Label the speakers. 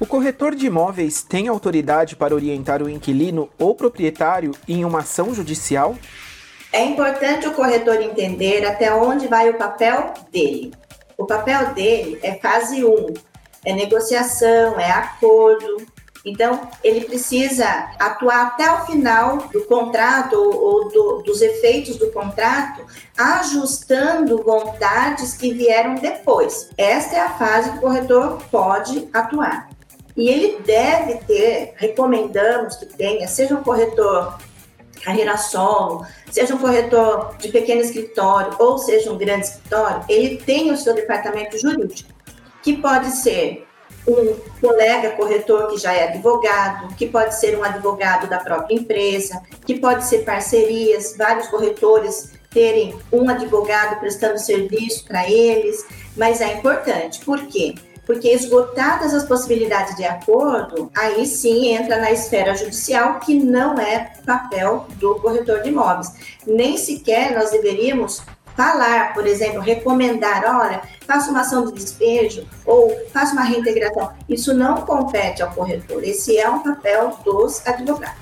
Speaker 1: O corretor de imóveis tem autoridade para orientar o inquilino ou proprietário em uma ação judicial?
Speaker 2: É importante o corretor entender até onde vai o papel dele. O papel dele é fase 1, é negociação, é acordo. Então, ele precisa atuar até o final do contrato ou do, dos efeitos do contrato, ajustando vontades que vieram depois. Esta é a fase que o corretor pode atuar. E ele deve ter, recomendamos que tenha, seja um corretor carreira solo, seja um corretor de pequeno escritório ou seja um grande escritório, ele tem o seu departamento jurídico, que pode ser um colega corretor que já é advogado, que pode ser um advogado da própria empresa, que pode ser parcerias, vários corretores terem um advogado prestando serviço para eles, mas é importante, por quê? porque esgotadas as possibilidades de acordo, aí sim entra na esfera judicial, que não é papel do corretor de imóveis. Nem sequer nós deveríamos falar, por exemplo, recomendar, olha, faça uma ação de despejo ou faça uma reintegração. Isso não compete ao corretor, esse é um papel dos advogados.